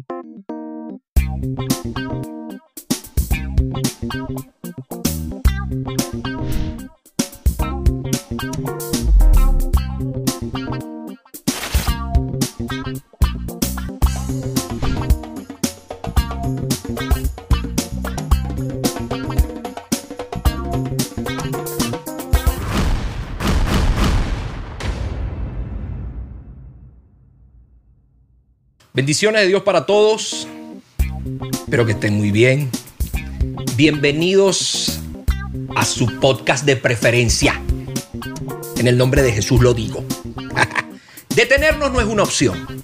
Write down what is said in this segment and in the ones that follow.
Thank you. Bendiciones de Dios para todos. Espero que estén muy bien. Bienvenidos a su podcast de preferencia. En el nombre de Jesús lo digo. Detenernos no es una opción.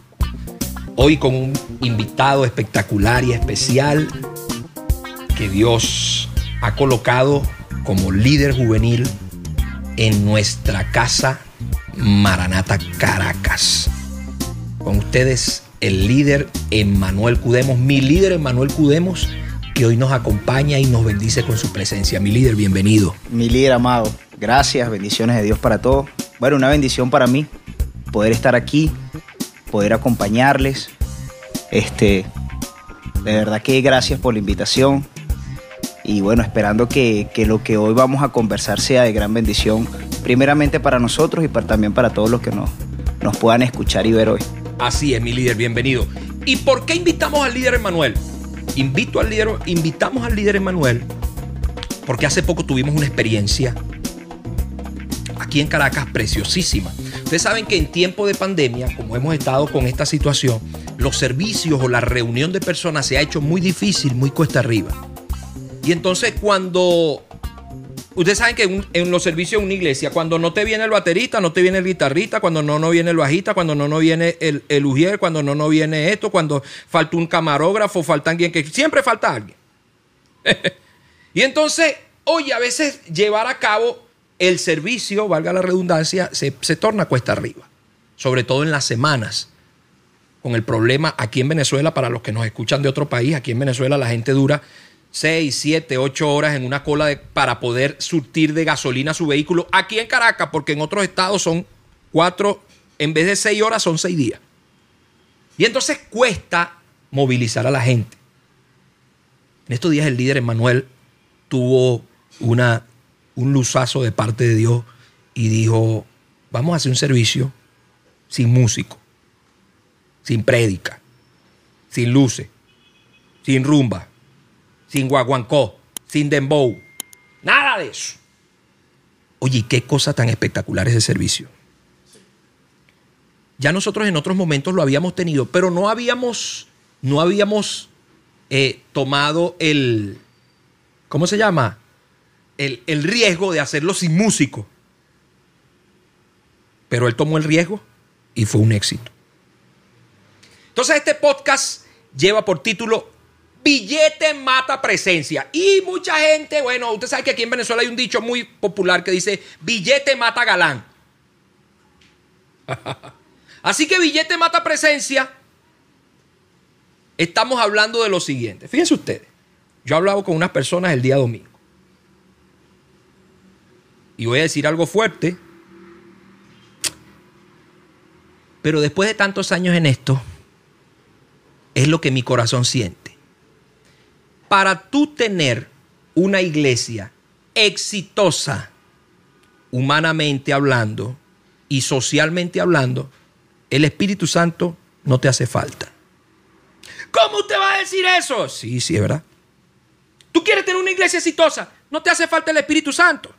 Hoy con un invitado espectacular y especial que Dios ha colocado como líder juvenil en nuestra casa Maranata Caracas. Con ustedes el líder Emmanuel Cudemos, mi líder Emmanuel Cudemos, que hoy nos acompaña y nos bendice con su presencia. Mi líder, bienvenido. Mi líder amado, gracias, bendiciones de Dios para todos. Bueno, una bendición para mí poder estar aquí, poder acompañarles. Este, de verdad que gracias por la invitación. Y bueno, esperando que, lo que hoy vamos a conversar sea de gran bendición, primeramente para nosotros y también para todos los que nos, nos puedan escuchar y ver hoy. Así es, mi líder, bienvenido. ¿Y por qué invitamos al líder Emanuel? Invito al líder, invitamos al líder Emanuel porque hace poco tuvimos una experiencia aquí en Caracas preciosísima. Ustedes saben que en tiempo de pandemia, como hemos estado con esta situación, los servicios o la reunión de personas se ha hecho muy difícil, muy cuesta arriba. Y entonces cuando Ustedes saben que en, los servicios de una iglesia, cuando no te viene el baterista, no te viene el guitarrista, cuando no, no viene el bajista, cuando no, no viene el, el ujier, cuando no, no viene esto, cuando falta un camarógrafo, falta alguien que. Siempre falta alguien. y entonces, oye, a veces llevar a cabo el servicio, valga la redundancia, se, se torna cuesta arriba. Sobre todo en las semanas. Con el problema aquí en Venezuela, para los que nos escuchan de otro país, aquí en Venezuela la gente dura 6, 7, 8 horas en una cola para poder surtir de gasolina su vehículo aquí en Caracas, porque en otros estados son 4, en vez de 6 horas son 6 días. Y entonces cuesta movilizar a la gente. En estos días el líder Emanuel tuvo una, un luzazo de parte de Dios y dijo, vamos a hacer un servicio sin músico, sin prédica, sin luces, sin rumba sin guaguancó, sin dembow, nada de eso. Oye, qué cosa tan espectacular ese servicio. Ya nosotros en otros momentos lo habíamos tenido, pero no habíamos, no habíamos eh, tomado el, ¿cómo se llama? El, el riesgo de hacerlo sin músico. Pero él tomó el riesgo y fue un éxito. Entonces este podcast lleva por título Billete mata presencia. Y mucha gente, bueno, usted sabe que aquí en Venezuela hay un dicho muy popular que dice, billete mata galán. Así que billete mata presencia. Estamos hablando de lo siguiente. Fíjense ustedes, yo he hablado con unas personas el día domingo. Y voy a decir algo fuerte. Pero después de tantos años en esto, es lo que mi corazón siente para tú tener una iglesia exitosa, humanamente hablando y socialmente hablando, el Espíritu Santo no te hace falta. ¿Cómo usted va a decir eso? Sí, sí, es verdad. ¿Tú quieres tener una iglesia exitosa? No te hace falta el Espíritu Santo.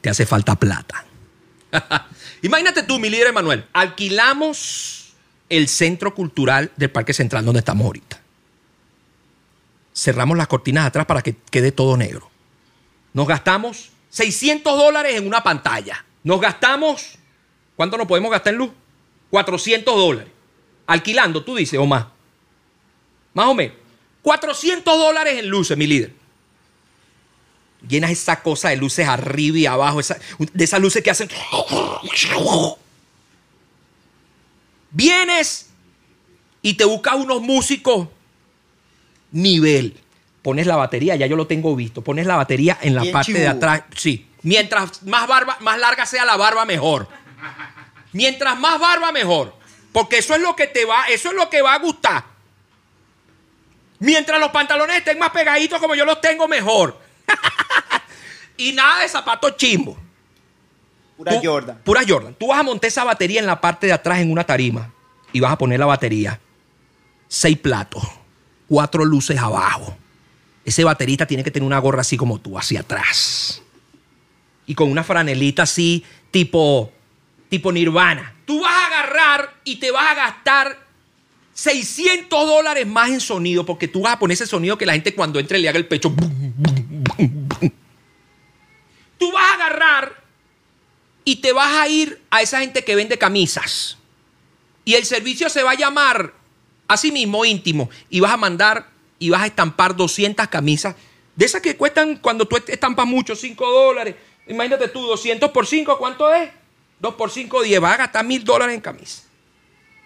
Te hace falta plata. Imagínate tú, mi líder Emanuel, alquilamos el centro cultural del Parque Central donde estamos ahorita cerramos las cortinas atrás para que quede todo negro. Nos gastamos 600 dólares en una pantalla. Nos gastamos, ¿cuánto nos podemos gastar en luz? 400 dólares. Alquilando, tú dices, o más. Más o menos. 400 dólares en luces, mi líder. Llenas esa cosa de luces arriba y abajo, de esas luces que hacen... Vienes y te buscas unos músicos nivel. Pones la batería, ya yo lo tengo visto. Pones la batería en la parte de atrás. Sí. Mientras más barba, más larga sea la barba, mejor. Mientras más barba, mejor. Porque eso es lo que te va, eso es lo que va a gustar. Mientras los pantalones estén más pegaditos como yo los tengo, mejor. y nada de zapatos chimbo. Pura Jordan. Pura Jordan. Tú vas a montar esa batería en la parte de atrás en una tarima y vas a poner la batería. Seis platos, cuatro luces abajo. Ese baterista tiene que tener una gorra así como tú, hacia atrás. Y con una franelita así, tipo, tipo Nirvana. Tú vas a agarrar y te vas a gastar 600 dólares más en sonido, porque tú vas a poner ese sonido que la gente cuando entre le haga el pecho. Tú vas a agarrar y te vas a ir a esa gente que vende camisas. Y el servicio se va a llamar así mismo íntimo. Y vas a mandar y vas a estampar 200 camisas. De esas que cuestan cuando tú estampas mucho, 5 dólares. Imagínate tú, 200 por 5, ¿cuánto es? 2 por 5, 10. Vas a gastar mil dólares en camisa.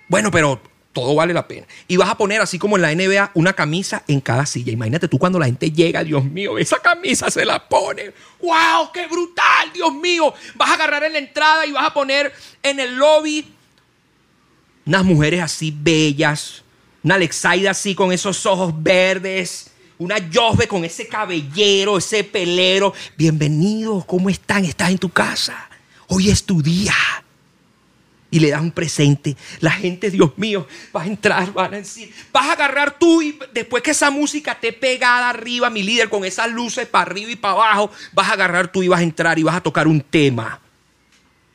Bueno, pero todo vale la pena. Y vas a poner, así como en la NBA, una camisa en cada silla. Imagínate tú cuando la gente llega, Dios mío, esa camisa se la pone. ¡Wow! ¡Qué brutal! Dios mío. Vas a agarrar en la entrada y vas a poner en el lobby unas mujeres así bellas. Una Alexaida así con esos ojos verdes. Una Josbe con ese cabellero, ese pelero. Bienvenidos, ¿cómo están? Estás en tu casa. Hoy es tu día y le das un presente. La gente, Dios mío, vas a entrar, van a decir, vas a agarrar tú y después que esa música esté pegada arriba, mi líder, con esas luces para arriba y para abajo, vas a agarrar tú y vas a entrar y vas a tocar un tema.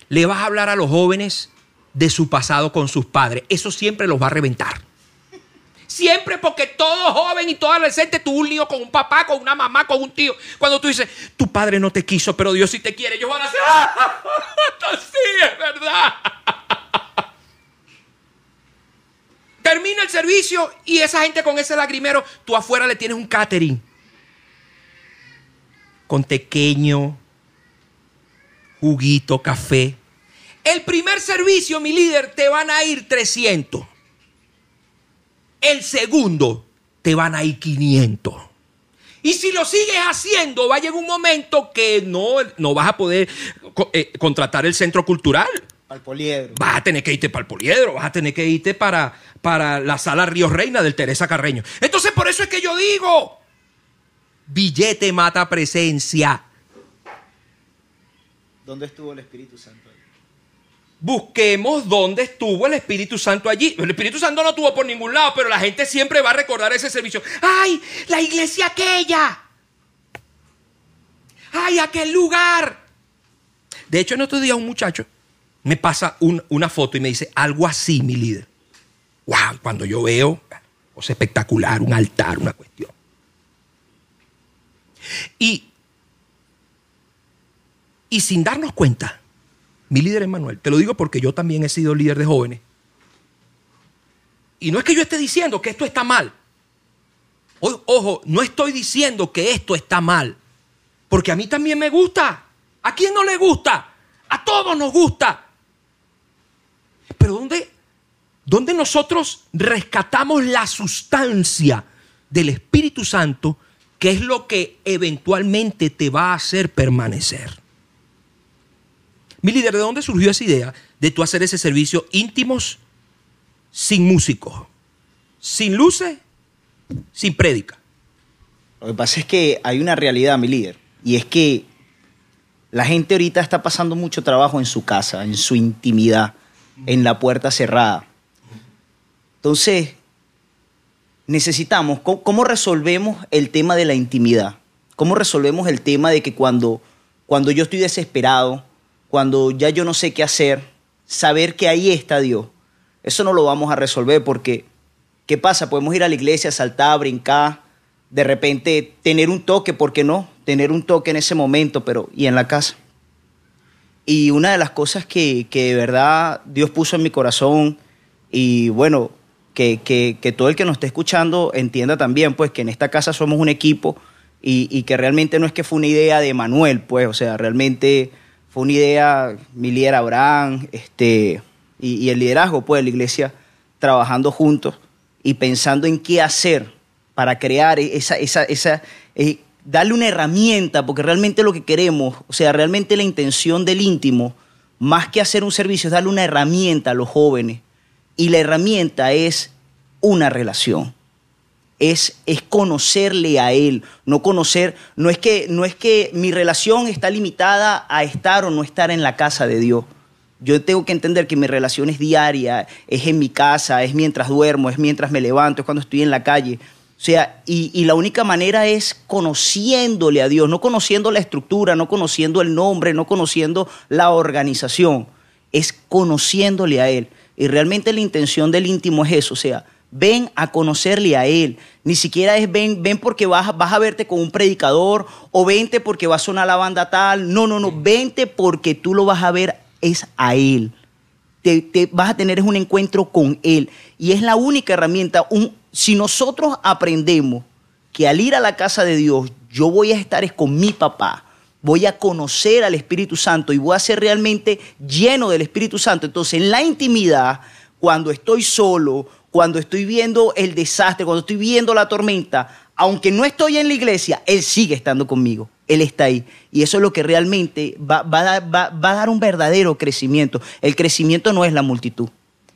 Le vas a hablar a los jóvenes de su pasado con sus padres. Eso siempre los va a reventar. Siempre porque todo joven y todo adolescente tuvo un lío con un papá, con una mamá, con un tío. Cuando tú dices, tu padre no te quiso, pero Dios sí te quiere, ellos van a decir, ¡Ah! sí, es verdad. Termina el servicio y esa gente con ese lagrimero, tú afuera le tienes un catering. Con pequeño, juguito, café. El primer servicio, mi líder, te van a ir 300. El segundo, te van a ir 500. Y si lo sigues haciendo, va a llegar un momento que no, no vas a poder eh, contratar el centro cultural. Al poliedro. Vas a tener que irte para el poliedro, vas a tener que irte para, para la sala Río Reina del Teresa Carreño. Entonces, por eso es que yo digo, billete mata presencia. ¿Dónde estuvo el Espíritu Santo? Busquemos dónde estuvo el Espíritu Santo allí. El Espíritu Santo no estuvo por ningún lado, pero la gente siempre va a recordar ese servicio. ¡Ay, la iglesia aquella! ¡Ay, aquel lugar! De hecho, en otro día un muchacho me pasa una foto y me dice algo así, mi líder. ¡Wow! Cuando yo veo, cosa espectacular, un altar, una cuestión. Y, y sin darnos cuenta, mi líder es Manuel. Te lo digo porque yo también he sido líder de jóvenes. Y no es que yo esté diciendo que esto está mal. Ojo, no estoy diciendo que esto está mal. Porque a mí también me gusta. ¿A quién no le gusta? A todos nos gusta. Pero ¿dónde, dónde nosotros rescatamos la sustancia del Espíritu Santo, que es lo que eventualmente te va a hacer permanecer? Mi líder, ¿de dónde surgió esa idea de tú hacer ese servicio íntimos, sin músicos, sin luces, sin prédica? Lo que pasa es que hay una realidad, mi líder, y es que la gente ahorita está pasando mucho trabajo en su casa, en su intimidad, en la puerta cerrada. Entonces, necesitamos, ¿cómo, resolvemos el tema de la intimidad? ¿Cómo resolvemos el tema de que cuando, cuando yo estoy desesperado, cuando ya yo no sé qué hacer, saber que ahí está Dios. Eso no lo vamos a resolver porque, ¿qué pasa? Podemos ir a la iglesia, saltar, brincar, de repente tener un toque, ¿por qué no? Tener un toque en ese momento, pero ¿y en la casa? Y una de las cosas que, de verdad Dios puso en mi corazón y bueno, que, que, todo el que nos esté escuchando entienda también, pues que en esta casa somos un equipo y, y que realmente no es que fue una idea de Manuel, pues, o sea, realmente fue una idea, mi líder Abraham, este, y, el liderazgo pues, de la iglesia trabajando juntos y pensando en qué hacer para crear esa, esa, esa eh, darle una herramienta, porque realmente lo que queremos, o sea, realmente la intención del íntimo, más que hacer un servicio, es darle una herramienta a los jóvenes Y la herramienta es una relación. Es, es, conocerle a Él, no conocer, no es, que, no es que mi relación está limitada a estar o no estar en la casa de Dios. Yo tengo que entender que mi relación es diaria, es en mi casa, es mientras duermo, es mientras me levanto, es cuando estoy en la calle. O sea, y, y, la única manera es conociéndole a Dios, no conociendo la estructura, no conociendo el nombre, no conociendo la organización, es conociéndole a Él. Y realmente la intención del íntimo es eso, o sea, ven a conocerle a Él. Ni siquiera es ven, ven porque vas, vas a verte con un predicador o vente porque va a sonar la banda tal. No, no, no, vente porque tú lo vas a ver es a Él. Te, te vas a tener un encuentro con Él. Y es la única herramienta, un, si nosotros aprendemos que al ir a la casa de Dios, yo voy a estar es con mi papá, voy a conocer al Espíritu Santo y voy a ser realmente lleno del Espíritu Santo. Entonces, en la intimidad, cuando estoy solo, cuando estoy viendo el desastre, cuando estoy viendo la tormenta, aunque no estoy en la iglesia, Él sigue estando conmigo. Él está ahí. Y eso es lo que realmente va, va, va, va a dar un verdadero crecimiento. El crecimiento no es la multitud.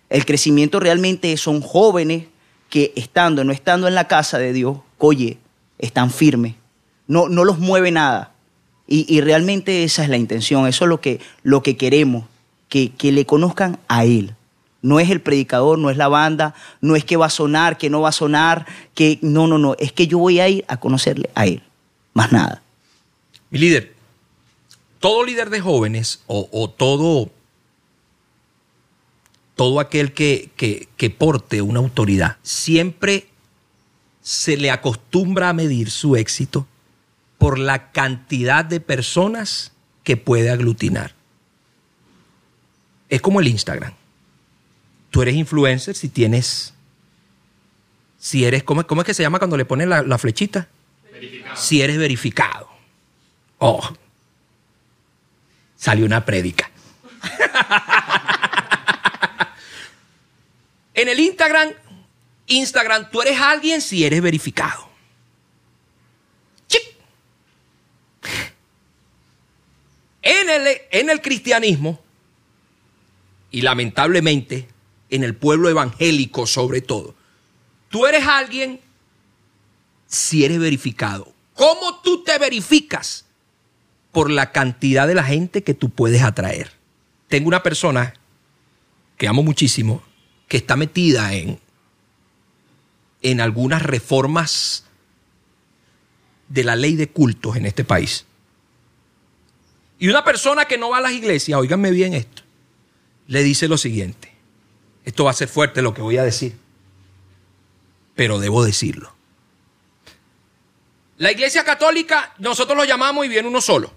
El crecimiento realmente son jóvenes que estando, no estando en la casa de Dios, oye, están firmes. No, no los mueve nada. Y, y, realmente esa es la intención, eso es lo que, lo que queremos, que, que le conozcan a Él. No es el predicador, no es la banda, no es que va a sonar, que no va a sonar, que no, no, no, es que yo voy a ir a conocerle a Él, más nada. Mi líder, todo líder de jóvenes o, todo todo aquel que, que, que, porte una autoridad, siempre se le acostumbra a medir su éxito por la cantidad de personas que puede aglutinar. Es como el Instagram. Tú eres influencer si tienes, si eres, ¿cómo, cómo es que se llama cuando le ponen la, la flechita? Verificado. Si eres verificado. Oh, salió una prédica. En el Instagram, Instagram, tú eres alguien si eres verificado. ¡Chic! En el, en el cristianismo, y lamentablemente en el pueblo evangélico sobre todo, tú eres alguien si eres verificado. ¿Cómo tú te verificas? Por la cantidad de la gente que tú puedes atraer. Tengo una persona que amo muchísimo, que está metida en, en algunas reformas de la ley de cultos en este país. Y una persona que no va a las iglesias, óiganme bien esto, le dice lo siguiente. Esto va a ser fuerte lo que voy a decir, pero debo decirlo. La iglesia católica, nosotros lo llamamos y viene uno solo.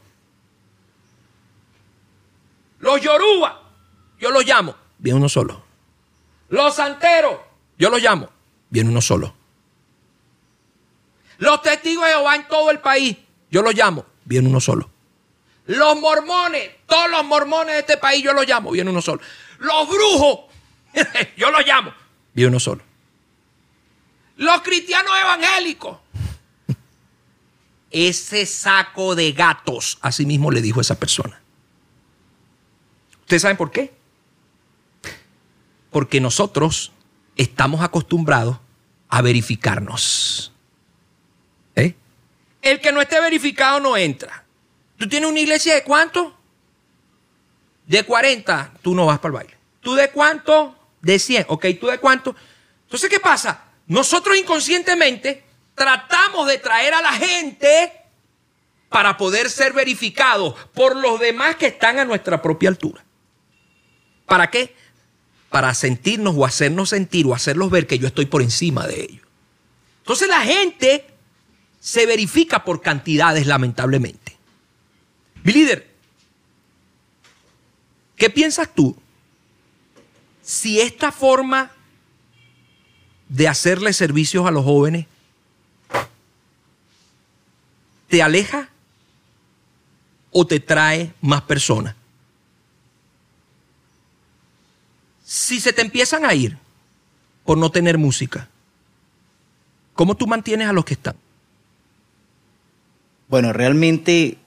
Los yoruba, yo los llamo, viene uno solo. Los santeros, yo los llamo, viene uno solo. Los testigos de Jehová en todo el país, yo los llamo, viene uno solo. Los mormones, todos los mormones de este país, yo los llamo, viene uno solo. Los brujos, yo los llamo, viene uno solo. Los cristianos evangélicos, ese saco de gatos, así mismo le dijo esa persona. ¿Ustedes saben por qué? Porque nosotros estamos acostumbrados a verificarnos. ¿Eh? El que no esté verificado no entra. ¿Tú tienes una iglesia de cuánto? De 40, tú no vas para el baile. ¿Tú de cuánto? De 100. Ok, ¿tú de cuánto? Entonces, ¿qué pasa? Nosotros inconscientemente tratamos de traer a la gente para poder ser verificados por los demás que están a nuestra propia altura. ¿Para qué? para sentirnos o hacernos sentir o hacerlos ver que yo estoy por encima de ellos. Entonces la gente se verifica por cantidades, lamentablemente. Mi líder, ¿qué piensas tú si esta forma de hacerle servicios a los jóvenes te aleja o te trae más personas? si se te empiezan a ir por no tener música, ¿cómo tú mantienes a los que están? Bueno, realmente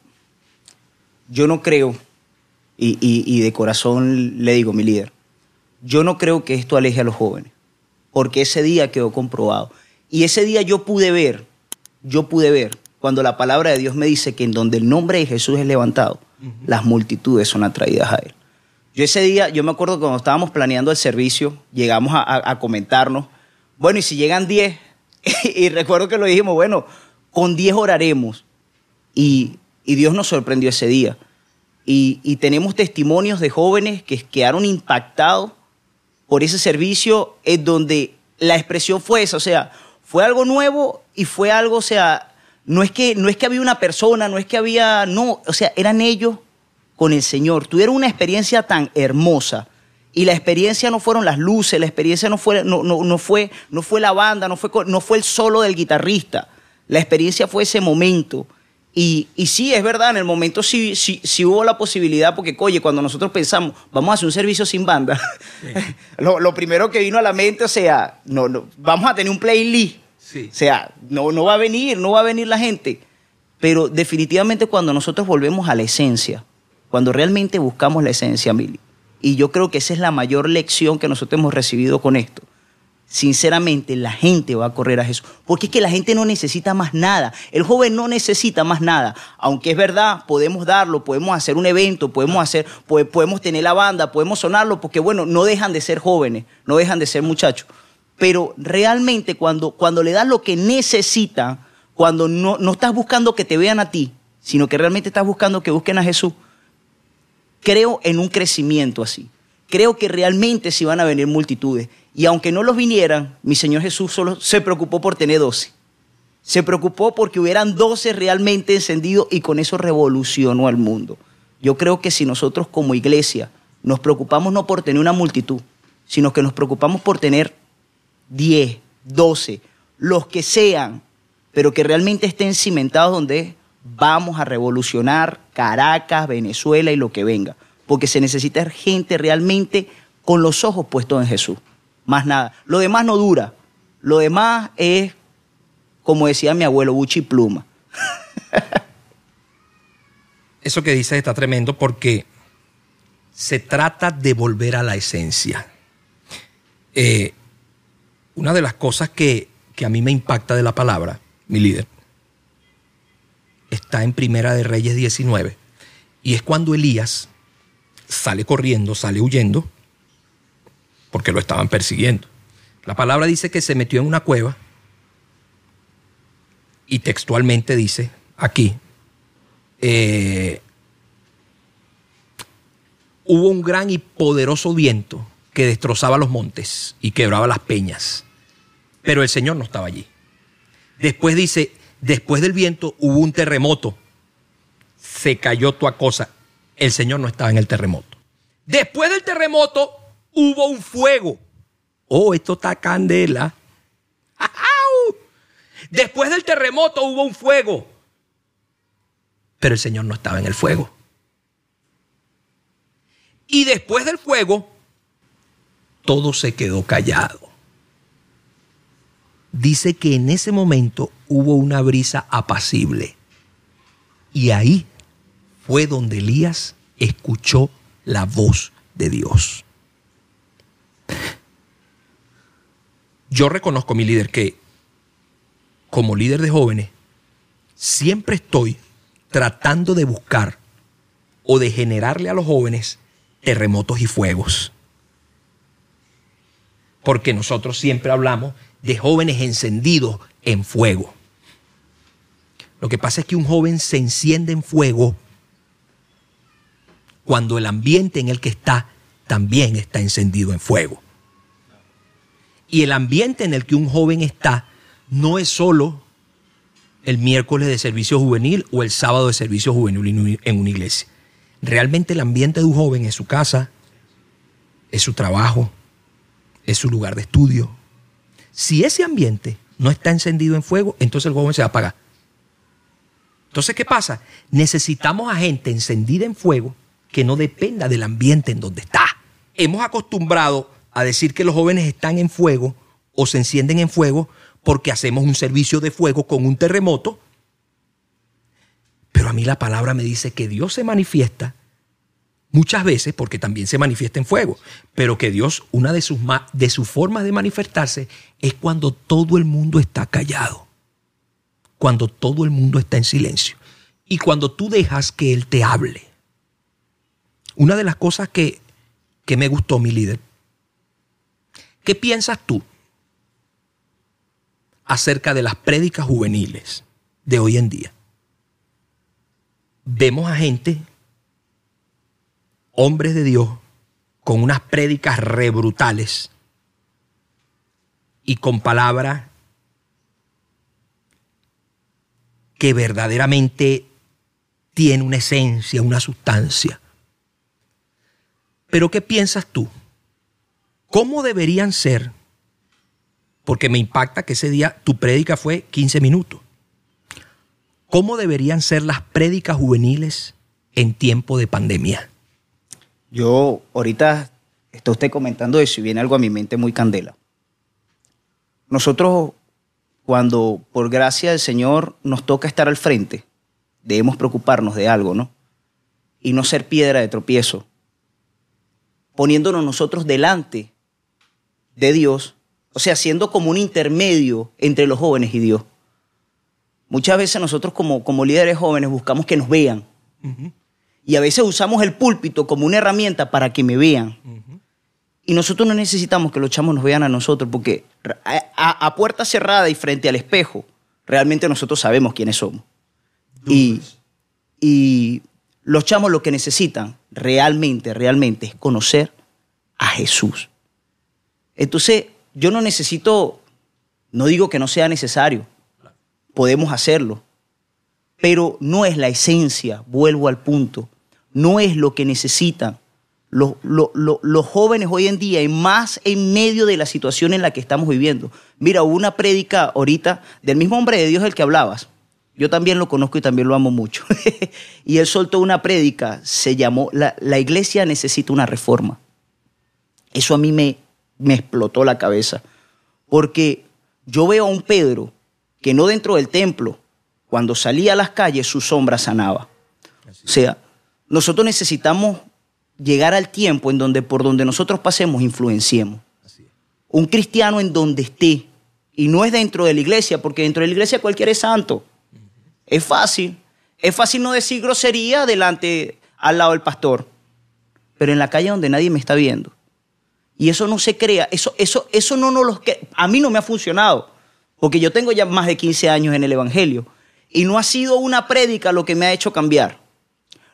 yo no creo, y, y, de corazón le digo, mi líder, yo no creo que esto aleje a los jóvenes, porque ese día quedó comprobado. Y ese día yo pude ver, yo pude ver, cuando la palabra de Dios me dice que en donde el nombre de Jesús es levantado, las multitudes son atraídas a Él. Yo ese día, yo me acuerdo cuando estábamos planeando el servicio, llegamos a, comentarnos, bueno, y si llegan 10, y recuerdo que lo dijimos, bueno, con 10 oraremos. Y, Dios nos sorprendió ese día. Y, y, tenemos testimonios de jóvenes que quedaron impactados por ese servicio, en donde la expresión fue esa, o sea, fue algo nuevo y fue algo, o sea, no es que, no es que había una persona, no es que había, no, o sea, eran ellos con el Señor. Tuvieron una experiencia tan hermosa. Y la experiencia no fueron las luces, la experiencia no fue, no, no, fue, no fue la banda, no fue, no fue el solo del guitarrista. La experiencia fue ese momento. Y, y, sí, es verdad, en el momento sí, sí, sí, hubo la posibilidad, porque, oye, cuando nosotros pensamos, vamos a hacer un servicio sin banda, lo, primero que vino a la mente, o sea, no, no, vamos a tener un playlist. O sea, no, no va a venir, no va a venir la gente. Pero definitivamente cuando nosotros volvemos a la esencia, cuando realmente buscamos la esencia, Mili. Y yo creo que esa es la mayor lección que nosotros hemos recibido con esto. Sinceramente, la gente va a correr a Jesús. Porque es que la gente no necesita más nada. El joven no necesita más nada. Aunque es verdad, podemos darlo, podemos hacer un evento, podemos, hacer, podemos tener la banda, podemos sonarlo, porque bueno, no dejan de ser jóvenes, no dejan de ser muchachos. Pero realmente cuando, cuando le das lo que necesitan, cuando no, no estás buscando que te vean a ti, sino que realmente estás buscando que busquen a Jesús, creo en un crecimiento así. Creo que realmente sí van a venir multitudes. Y aunque no los vinieran, mi Señor Jesús solo se preocupó por tener doce. Se preocupó porque hubieran doce realmente encendidos y con eso revolucionó al mundo. Yo creo que si nosotros como iglesia nos preocupamos no por tener una multitud, sino que nos preocupamos por tener diez, doce, los que sean, pero que realmente estén cimentados donde vamos a revolucionar Caracas, Venezuela y lo que venga. Porque se necesita gente realmente con los ojos puestos en Jesús. Más nada. Lo demás no dura. Lo demás es, como decía mi abuelo, buchi pluma. Eso que dices está tremendo porque se trata de volver a la esencia. Eh, una de las cosas que, que a mí me impacta de la palabra, mi líder, está en Primera de Reyes 19. Y es cuando Elías sale corriendo, sale huyendo, porque lo estaban persiguiendo. La palabra dice que se metió en una cueva y textualmente dice aquí, eh, hubo un gran y poderoso viento que destrozaba los montes y quebraba las peñas, pero el Señor no estaba allí. Después dice, Después del viento hubo un terremoto. Se cayó toda cosa. El Señor no estaba en el terremoto. Después del terremoto hubo un fuego. Oh, esto está candela. Después del terremoto hubo un fuego. Pero el Señor no estaba en el fuego. Y después del fuego, todo se quedó callado dice que en ese momento hubo una brisa apacible. Y ahí fue donde Elías escuchó la voz de Dios. Yo reconozco, mi líder, que como líder de jóvenes, siempre estoy tratando de buscar o de generarle a los jóvenes terremotos y fuegos. Porque nosotros siempre hablamos de jóvenes encendidos en fuego. Lo que pasa es que un joven se enciende en fuego cuando el ambiente en el que está también está encendido en fuego. Y el ambiente en el que un joven está no es solo el miércoles de servicio juvenil o el sábado de servicio juvenil en una iglesia. Realmente el ambiente de un joven es su casa, es su trabajo, es su lugar de estudio, si ese ambiente no está encendido en fuego, entonces el joven se va a apagar. Entonces, ¿qué pasa? Necesitamos a gente encendida en fuego que no dependa del ambiente en donde está. Hemos acostumbrado a decir que los jóvenes están en fuego o se encienden en fuego porque hacemos un servicio de fuego con un terremoto. Pero a mí la palabra me dice que Dios se manifiesta muchas veces, porque también se manifiesta en fuego, pero que Dios, una de sus, de sus formas de manifestarse es cuando todo el mundo está callado, cuando todo el mundo está en silencio y cuando tú dejas que Él te hable. Una de las cosas que, que me gustó, mi líder, ¿qué piensas tú acerca de las prédicas juveniles de hoy en día? Vemos a gente hombres de Dios con unas prédicas re brutales y con palabras que verdaderamente tiene una esencia, una sustancia. Pero ¿qué piensas tú? ¿Cómo deberían ser? Porque me impacta que ese día tu prédica fue 15 minutos. ¿Cómo deberían ser las prédicas juveniles en tiempo de pandemia? Yo ahorita está usted comentando eso y viene algo a mi mente muy candela. Nosotros, cuando por gracia del Señor nos toca estar al frente, debemos preocuparnos de algo, ¿no? Y no ser piedra de tropiezo. Poniéndonos nosotros delante de Dios, o sea, siendo como un intermedio entre los jóvenes y Dios. Muchas veces nosotros como, como líderes jóvenes buscamos que nos vean. Y a veces usamos el púlpito como una herramienta para que me vean. Y nosotros no necesitamos que los chamos nos vean a nosotros, porque a, puerta cerrada y frente al espejo, realmente nosotros sabemos quiénes somos. Y, y los chamos lo que necesitan realmente, realmente es conocer a Jesús. Entonces, yo no necesito, no digo que no sea necesario, podemos hacerlo, pero no es la esencia, vuelvo al punto, no es lo que necesitan los, los, jóvenes hoy en día, y más en medio de la situación en la que estamos viviendo. Mira, hubo una prédica ahorita del mismo hombre de Dios del que hablabas. Yo también lo conozco y también lo amo mucho. y él soltó una prédica, se llamó la, la, iglesia necesita una reforma. Eso a mí me, me explotó la cabeza. Porque yo veo a un Pedro que no dentro del templo, cuando salía a las calles, su sombra sanaba. O sea, nosotros necesitamos llegar al tiempo en donde por donde nosotros pasemos influenciemos. Un cristiano en donde esté, y no es dentro de la iglesia, porque dentro de la iglesia cualquiera es santo. Es fácil. Es fácil no decir grosería delante, al lado del pastor, pero en la calle donde nadie me está viendo. Y eso no se crea, eso, eso, eso no nos a mí no me ha funcionado, porque yo tengo ya más de 15 años en el Evangelio, y no ha sido una prédica lo que me ha hecho cambiar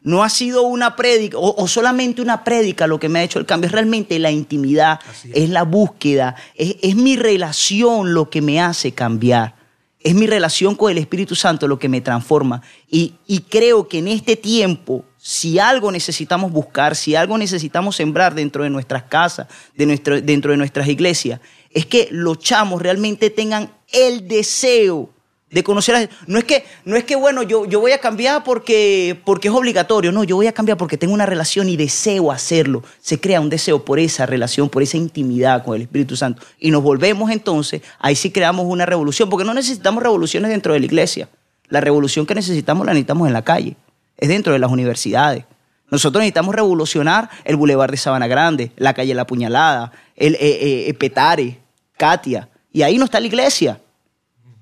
no ha sido una prédica o, solamente una prédica lo que me ha hecho el cambio, es realmente la intimidad, es. la búsqueda, es, mi relación lo que me hace cambiar. Es mi relación con el Espíritu Santo lo que me transforma. Y, creo que en este tiempo, si algo necesitamos buscar, si algo necesitamos sembrar dentro de nuestras casas, de nuestro, dentro de nuestras iglesias, es que los chamos realmente tengan el deseo de conocer a No es que, no es que bueno, yo, yo voy a cambiar porque, porque es obligatorio. No, yo voy a cambiar porque tengo una relación y deseo hacerlo. Se crea un deseo por esa relación, por esa intimidad con el Espíritu Santo. Y nos volvemos entonces, ahí sí creamos una revolución, porque no necesitamos revoluciones dentro de la iglesia. La revolución que necesitamos la necesitamos en la calle, es dentro de las universidades. Nosotros necesitamos revolucionar el Boulevard de Sabana Grande, la calle La Puñalada, el eh, eh, eh, Petare, Katia. Y ahí no está la iglesia.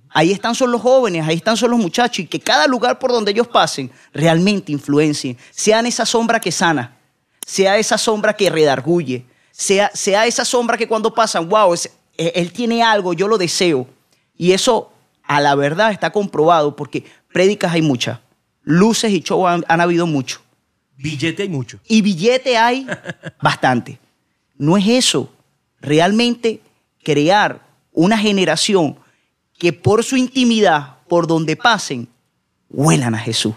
Ahí están son los jóvenes, ahí están son los muchachos y que cada lugar por donde ellos pasen realmente influencien. Sean esa sombra que sana, sea esa sombra que redarguye, sea, sea esa sombra que cuando pasan, wow, él tiene algo, yo lo deseo. Y eso a la verdad está comprobado porque prédicas hay muchas, luces y show han, han habido mucho. Billete hay mucho. Y billete hay bastante. No es eso. Realmente crear una generación que por su intimidad, por donde pasen, huelan a Jesús,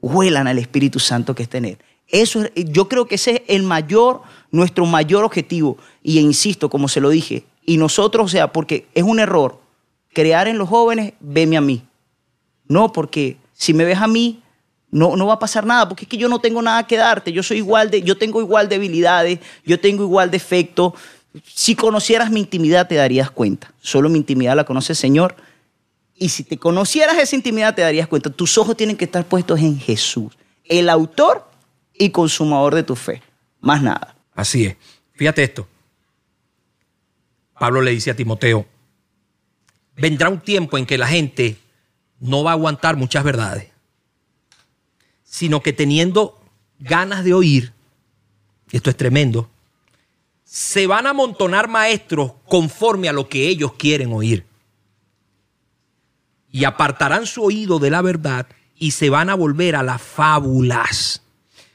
huelan al Espíritu Santo que está en él. Eso yo creo que ese es el mayor, nuestro mayor objetivo. Y insisto, como se lo dije, y nosotros, o sea, porque es un error crear en los jóvenes, veme a mí. No, porque si me ves a mí, no, no va a pasar nada, porque es que yo no tengo nada que darte. Yo soy igual de, yo tengo igual debilidades, yo tengo igual defectos, si conocieras mi intimidad te darías cuenta. Solo mi intimidad la conoce el Señor. Y si te conocieras esa intimidad te darías cuenta. Tus ojos tienen que estar puestos en Jesús, el autor y consumador de tu fe. Más nada. Así es. Fíjate esto. Pablo le dice a Timoteo, vendrá un tiempo en que la gente no va a aguantar muchas verdades, sino que teniendo ganas de oír, esto es tremendo, se van a amontonar maestros conforme a lo que ellos quieren oír. Y apartarán su oído de la verdad y se van a volver a las fábulas.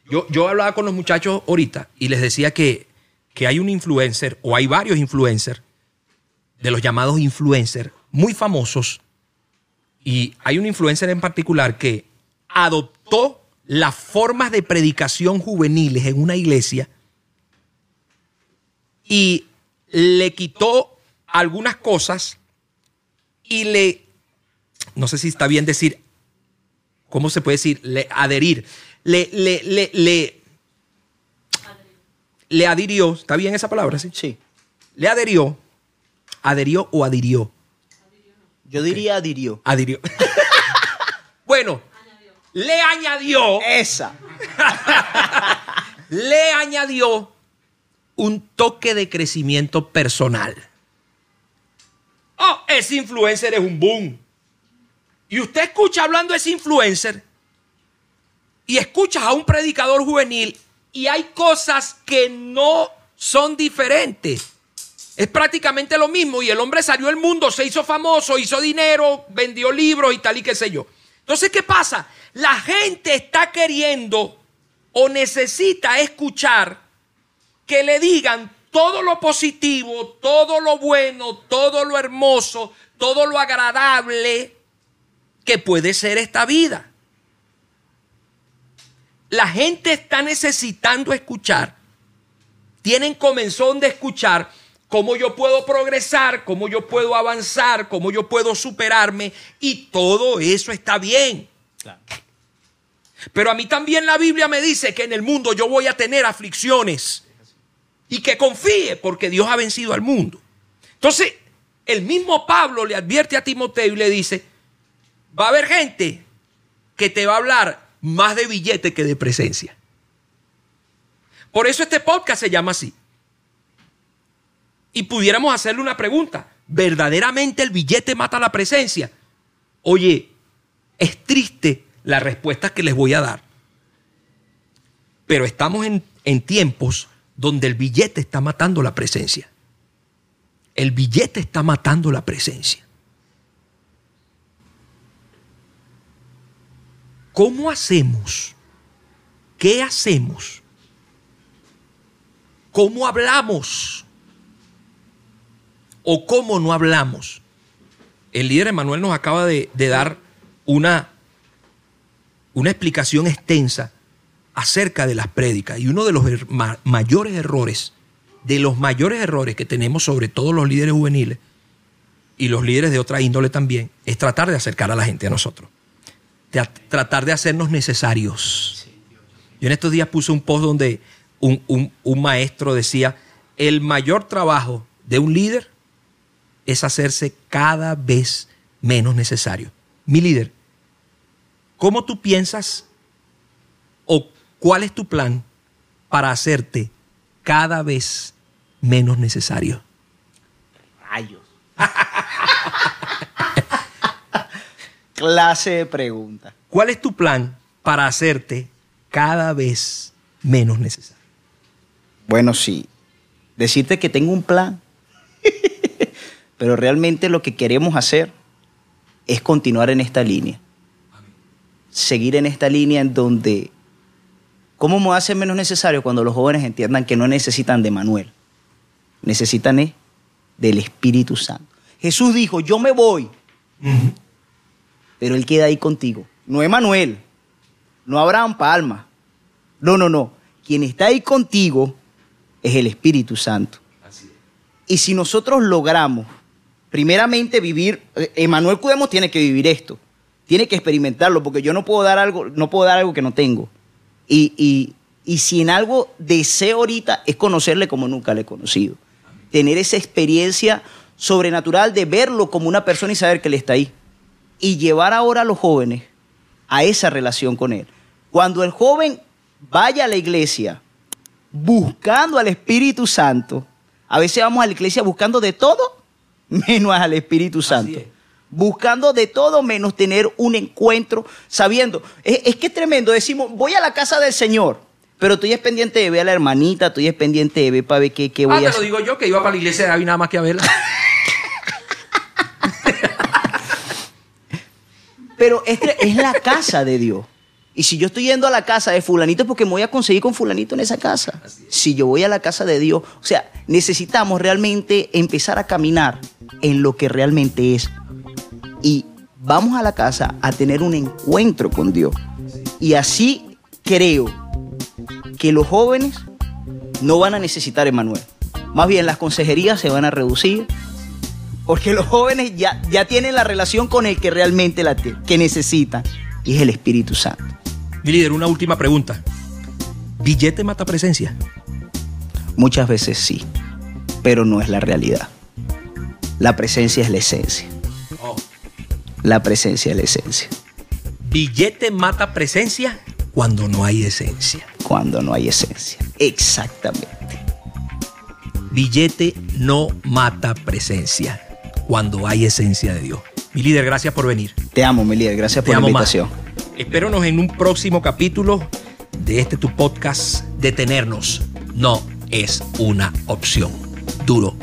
Yo, yo hablaba con los muchachos ahorita y les decía que, que hay un influencer o hay varios influencers, de los llamados influencers, muy famosos. Y hay un influencer en particular que adoptó las formas de predicación juveniles en una iglesia y le quitó algunas cosas y le, no sé si está bien decir, ¿cómo se puede decir? Le adherir. Le, le, le, le, le adhirió, ¿está bien esa palabra? Sí. Sí. Le adherió, adherió o adhirió. Yo diría adhirió. Adhirió. bueno, le añadió, Esa. le añadió un toque de crecimiento personal. Oh, ese influencer es un boom. Y usted escucha hablando de ese influencer y escuchas a un predicador juvenil y hay cosas que no son diferentes. Es prácticamente lo mismo y el hombre salió al mundo, se hizo famoso, hizo dinero, vendió libros y tal y qué sé yo. Entonces, ¿qué pasa? La gente está queriendo o necesita escuchar que le digan todo lo positivo, todo lo bueno, todo lo hermoso, todo lo agradable que puede ser esta vida. La gente está necesitando escuchar, tienen comenzón de escuchar cómo yo puedo progresar, cómo yo puedo avanzar, cómo yo puedo superarme y todo eso está bien. Pero a mí también la Biblia me dice que en el mundo yo voy a tener aflicciones y que confíe porque Dios ha vencido al mundo. Entonces, el mismo Pablo le advierte a Timoteo y le dice, va a haber gente que te va a hablar más de billete que de presencia. Por eso este podcast se llama así. Y pudiéramos hacerle una pregunta. ¿Verdaderamente el billete mata la presencia? Oye, es triste la respuesta que les voy a dar. Pero estamos en, en tiempos donde el billete está matando la presencia. El billete está matando la presencia. ¿Cómo hacemos? ¿Qué hacemos? ¿Cómo hablamos? ¿O cómo no hablamos? El líder Emanuel nos acaba de, dar una, una explicación extensa acerca de las prédicas. Y uno de los ma- mayores errores, de los mayores errores que tenemos sobre todo los líderes juveniles y los líderes de otra índole también, es tratar de acercar a la gente a nosotros. De tratar de hacernos necesarios. Yo en estos días puse un post donde un- un maestro decía, el mayor trabajo de un líder es hacerse cada vez menos necesario. Mi líder, ¿cómo tú piensas o cuál es tu plan para hacerte cada vez menos necesario? Rayos. Clase de pregunta. ¿Cuál es tu plan para hacerte cada vez menos necesario? Bueno, sí. Decirte que tengo un plan. Pero realmente lo que queremos hacer es continuar en esta línea. Seguir en esta línea en donde... ¿Cómo me hace menos necesario cuando los jóvenes entiendan que no necesitan de Manuel? Necesitan es del Espíritu Santo. Jesús dijo, yo me voy, pero Él queda ahí contigo. No Emanuel, no Abraham Palma. No, no, no. Quien está ahí contigo es el Espíritu Santo. Y si nosotros logramos, primeramente vivir, eh, Emanuel Cudemos tiene que vivir esto, tiene que experimentarlo, porque yo no puedo dar algo, no puedo dar algo que no tengo. Y, y- y si en algo deseo ahorita es conocerle como nunca le he conocido. Tener esa experiencia sobrenatural de verlo como una persona y saber que él está ahí. Y llevar ahora a los jóvenes a esa relación con él. Cuando el joven vaya a la iglesia buscando al Espíritu Santo, a veces vamos a la iglesia buscando de todo menos al Espíritu Santo. es. Buscando de todo menos tener un encuentro, sabiendo. Es, es que es tremendo. Decimos, voy a la casa del Señor, pero estoy es pendiente de ver a la hermanita, estoy es pendiente de ver para ver qué, qué Ah, voy te a lo hacer. digo yo que iba para la iglesia de David nada más que a verla. Pero es, es la casa de Dios. Y si yo estoy yendo a la casa de fulanito es porque me voy a conseguir con fulanito en esa casa. Si yo voy a la casa de Dios, o sea, necesitamos realmente empezar a caminar en lo que realmente es. Y vamos a la casa a tener un encuentro con Dios. Y así creo que los jóvenes no van a necesitar Emanuel. Más bien las consejerías se van a reducir, porque los jóvenes ya, ya tienen la relación con el que realmente la que necesitan, y es el Espíritu Santo. Mi líder, una última pregunta. ¿Billete mata presencia? Muchas veces sí, pero no es la realidad. La presencia es la esencia. Oh. La presencia es la esencia. Billete mata presencia cuando no hay esencia. Cuando no hay esencia. Exactamente. Billete no mata presencia cuando hay esencia de Dios. Mi líder, gracias por venir. Te amo, mi líder. Gracias Te por la invitación. más. En un próximo capítulo de este tu podcast. Detenernos no es una opción. Duro